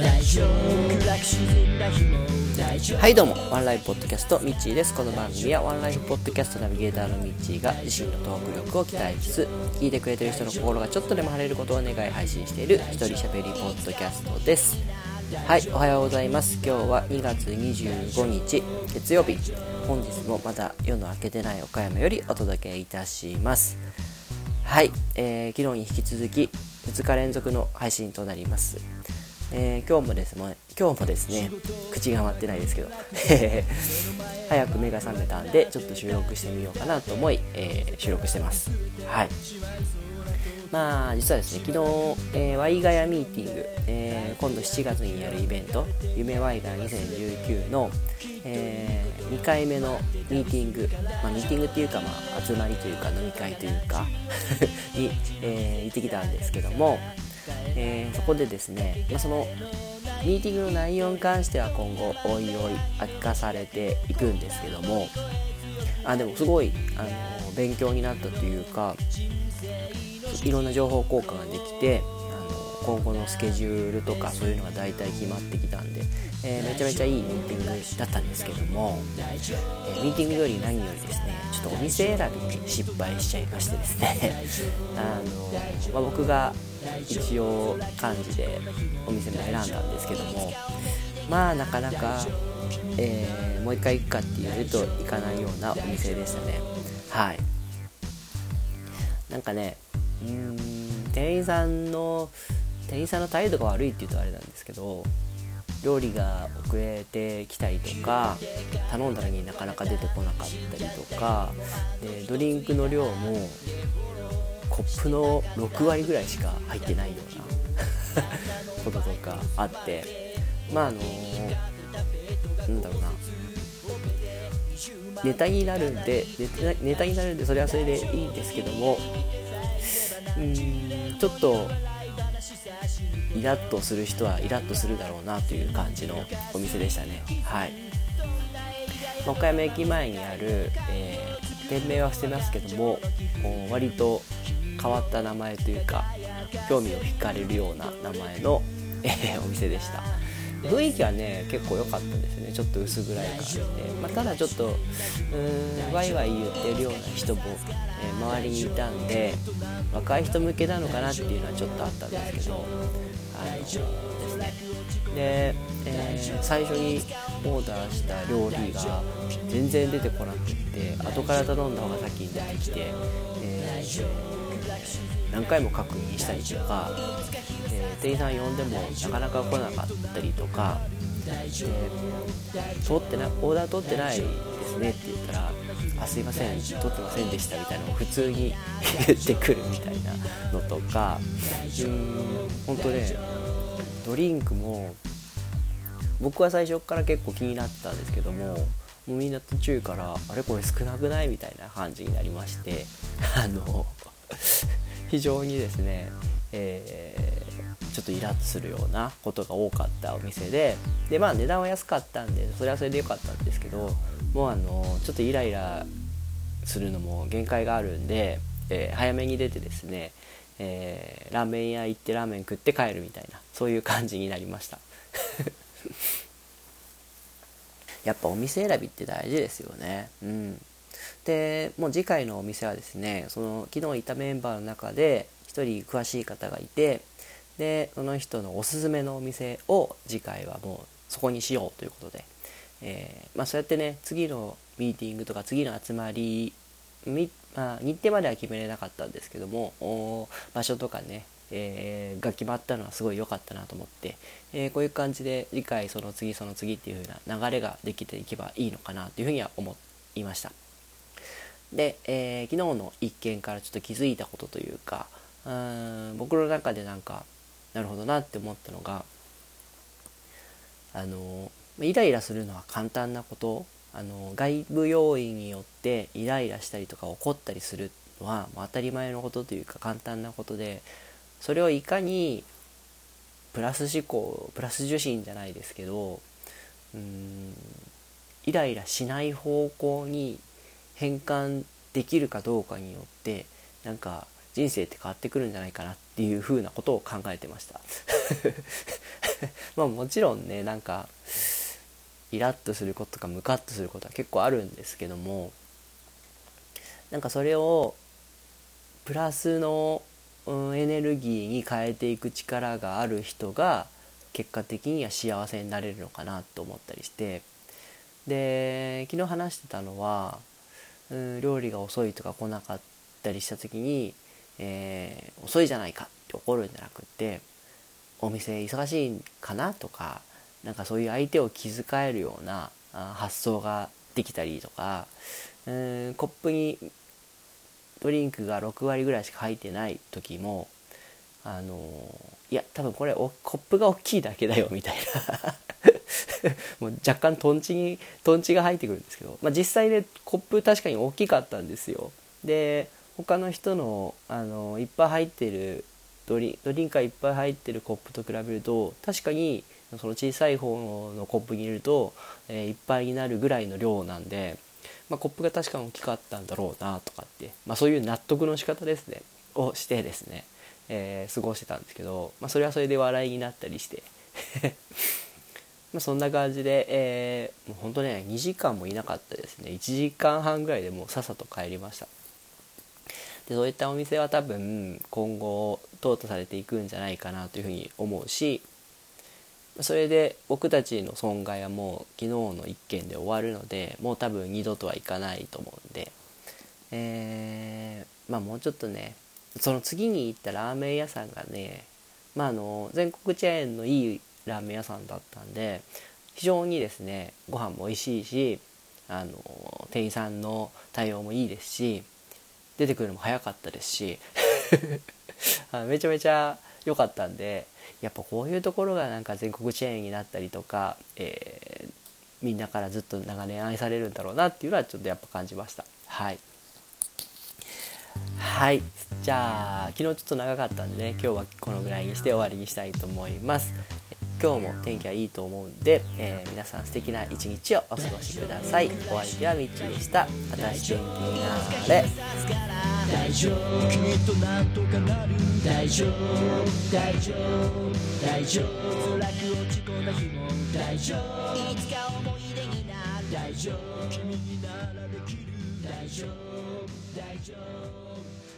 はいどうも。ワンライフポッドキャストミッチーです。この番組はワンライフポッドキャストナビゲーターのミッチーが自身のトーク力を鍛えつつ聞いてくれてる人の心がちょっとでも晴れることを願い配信している一人しゃべりポッドキャストです。はいおはようございます。今日は2月25日月曜日。本日もまだ夜の明けてない岡山よりお届けいたします。はい、えー、昨日に引き続き2日連続の配信となります、えー、今日もですね今日もですね口が回ってないですけど 早く目が覚めたんでちょっと収録してみようかなと思い、えー、収録してます。はい。まあ実はですね昨日、えー、ワイガヤミーティング、えー、今度7月にやるイベント夢ワイガヤ2019の、えー、2回目のミーティング、まあ、ミーティングっていうか、まあ、集まりというか飲み会というか に、えー、行ってきたんですけども、えー、そこでですね、まあ、そのミーティングの内容に関しては今後おいおい明かされていくんですけどもあでもすごいあの勉強になったというかいろんな情報交換ができて今後のスケジュールとかそういうのが大体決まってきたんで、えー、めちゃめちゃいいミーティングだったんですけども、えー、ミーティングより何よりですねちょっとお店選びに失敗しちゃいましてですね。あの、まあ、僕が一応漢字でお店も選んだんですけどもまあなかなか、えー、もう一回行くかって言われると行かないようなお店でしたね。はい。なんかねうん店員さんの店員さんの態度が悪いって言うとあれなんですけど料理が遅れてきたりとか頼んだのになかなか出てこなかったりとかでドリンクの量もコップの6割ぐらいしか入ってないような こととかあってまああのなんだろうな。ネタになるんでネタになるんでそれはそれでいいんですけどもうーんちょっとイラッとする人はイラッとするだろうなという感じのお店でしたね。はい。岡山駅前にある、えー、店名は伏せますけども割と変わった名前というか興味を惹かれるような名前の、えー、お店でした。雰囲気はね結構良かったですね。ちょっと薄暗い感じで、まあ、ただちょっとうーんワイワイ言ってるような人も、えー、周りにいたんで若い人向けなのかなっていうのはちょっとあったんですけどあのですね。で、えー、最初にオーダーした料理が全然出てこなくって後から頼んだ方が先に出てきて、えー何回も確認したりとか、えー、店員さん呼んでもなかなか来なかったりとかで通ってなオーダー取ってないですねって言ったら「あすいません取ってませんでした」みたいなのを普通に 言ってくるみたいなのとかうん本当ねドリンクも僕は最初から結構気になってたんですけどももうみんな途中から「あれこれ少なくない?」みたいな感じになりましてあの非常にですね、えー、ちょっとイラッとするようなことが多かったお店ででまあ値段は安かったんでそれはそれで良かったんですけどもうあのちょっとイライラするのも限界があるんで、えー、早めに出てですね、えー、ラーメン屋行ってラーメン食って帰るみたいなそういう感じになりました。やっぱお店選びって大事ですよね。うん。でもう次回のお店はですねその昨日いたメンバーの中で1人詳しい方がいてでその人のおすすめのお店を次回はもうそこにしようということで、えー、まあ、そうやってね次のミーティングとか次の集まりみまあ、日程までは決めれなかったんですけども場所とかね、えー、が決まったのはすごい良かったなと思って、えー、こういう感じで次回その次その次っていう風な流れができていけばいいのかなというふうには思いました。で、えー、昨日の一件からちょっと気づいたことというかうん僕の中でなんかなるほどなって思ったのがあのイライラするのは簡単なことあの外部要因によってイライラしたりとか怒ったりするのは当たり前のことというか簡単なことでそれをいかにプラス思考プラス受信じゃないですけどうんイライラしない方向に変換できるかどうかによってなんか人生って変わってくるんじゃないかなっていうふうなことを考えてました。まあもちろんねなんかイラッとすることとかムカッとすることは結構あるんですけどもなんかそれをプラスの、うん、エネルギーに変えていく力がある人が結果的には幸せになれるのかなと思ったりして。で昨日話してたのは、うん、料理が遅いとか来なかったりした時に、えー、遅いじゃないかって怒るんじゃなくってお店忙しいかなとかなんかそういう相手を気遣えるような発想ができたりとか、うん、コップにドリンクが6割ぐらいしか入ってない時もあのいや多分これコップが大きいだけだよみたいな。もう若干トンチにトンチが入ってくるんですけど、まあ、実際で、コップ確かに大きかったんですよ。で他の人のあのいっぱい入ってるドリドリンクがいっぱい入ってるコップと比べると確かにその小さい方のコップに入れると、えー、いっぱいになるぐらいの量なんで、まあ、コップが確かに大きかったんだろうなとかって、まあ、そういう納得の仕方ですね。をしてですね、えー、過ごしてたんですけど、まあ、それはそれで笑いになったりして。まあそんな感じで、えー、もう本当ね2時間もいなかったですね。1時間半ぐらいでもうさっさと帰りました。でそういったお店は多分今後淘汰されていくんじゃないかなというふうに思うしそれで僕たちの損害はもう昨日の1件で終わるのでもう多分二度とはいかないと思うんで、えー、まあもうちょっとねその次に行ったラーメン屋さんがね、まあ、あの全国チェーンのいいラーメン屋さんだったんで非常にですねご飯も美味しいしあの店員さんの対応もいいですし出てくるのも早かったですし めちゃめちゃ良かったんでやっぱこういうところがなんか全国チェーンになったりとか、えー、みんなからずっと長年愛されるんだろうなっていうのはちょっとやっぱ感じました。はい。はい。じゃあ昨日ちょっと長かったんでね今日はこのぐらいにして終わりにしたいと思います。今日も天気はいいと思うんで、えー、皆さん素敵な一日をお過ごしください。お相手はみっちでした。私天気になれ。大丈夫。きっとなんとかなる大丈夫。大丈夫。大丈夫。辛く落ち込んだ日も大丈夫。いつか思い出になる。大丈夫。君にならできる大丈夫。大丈夫。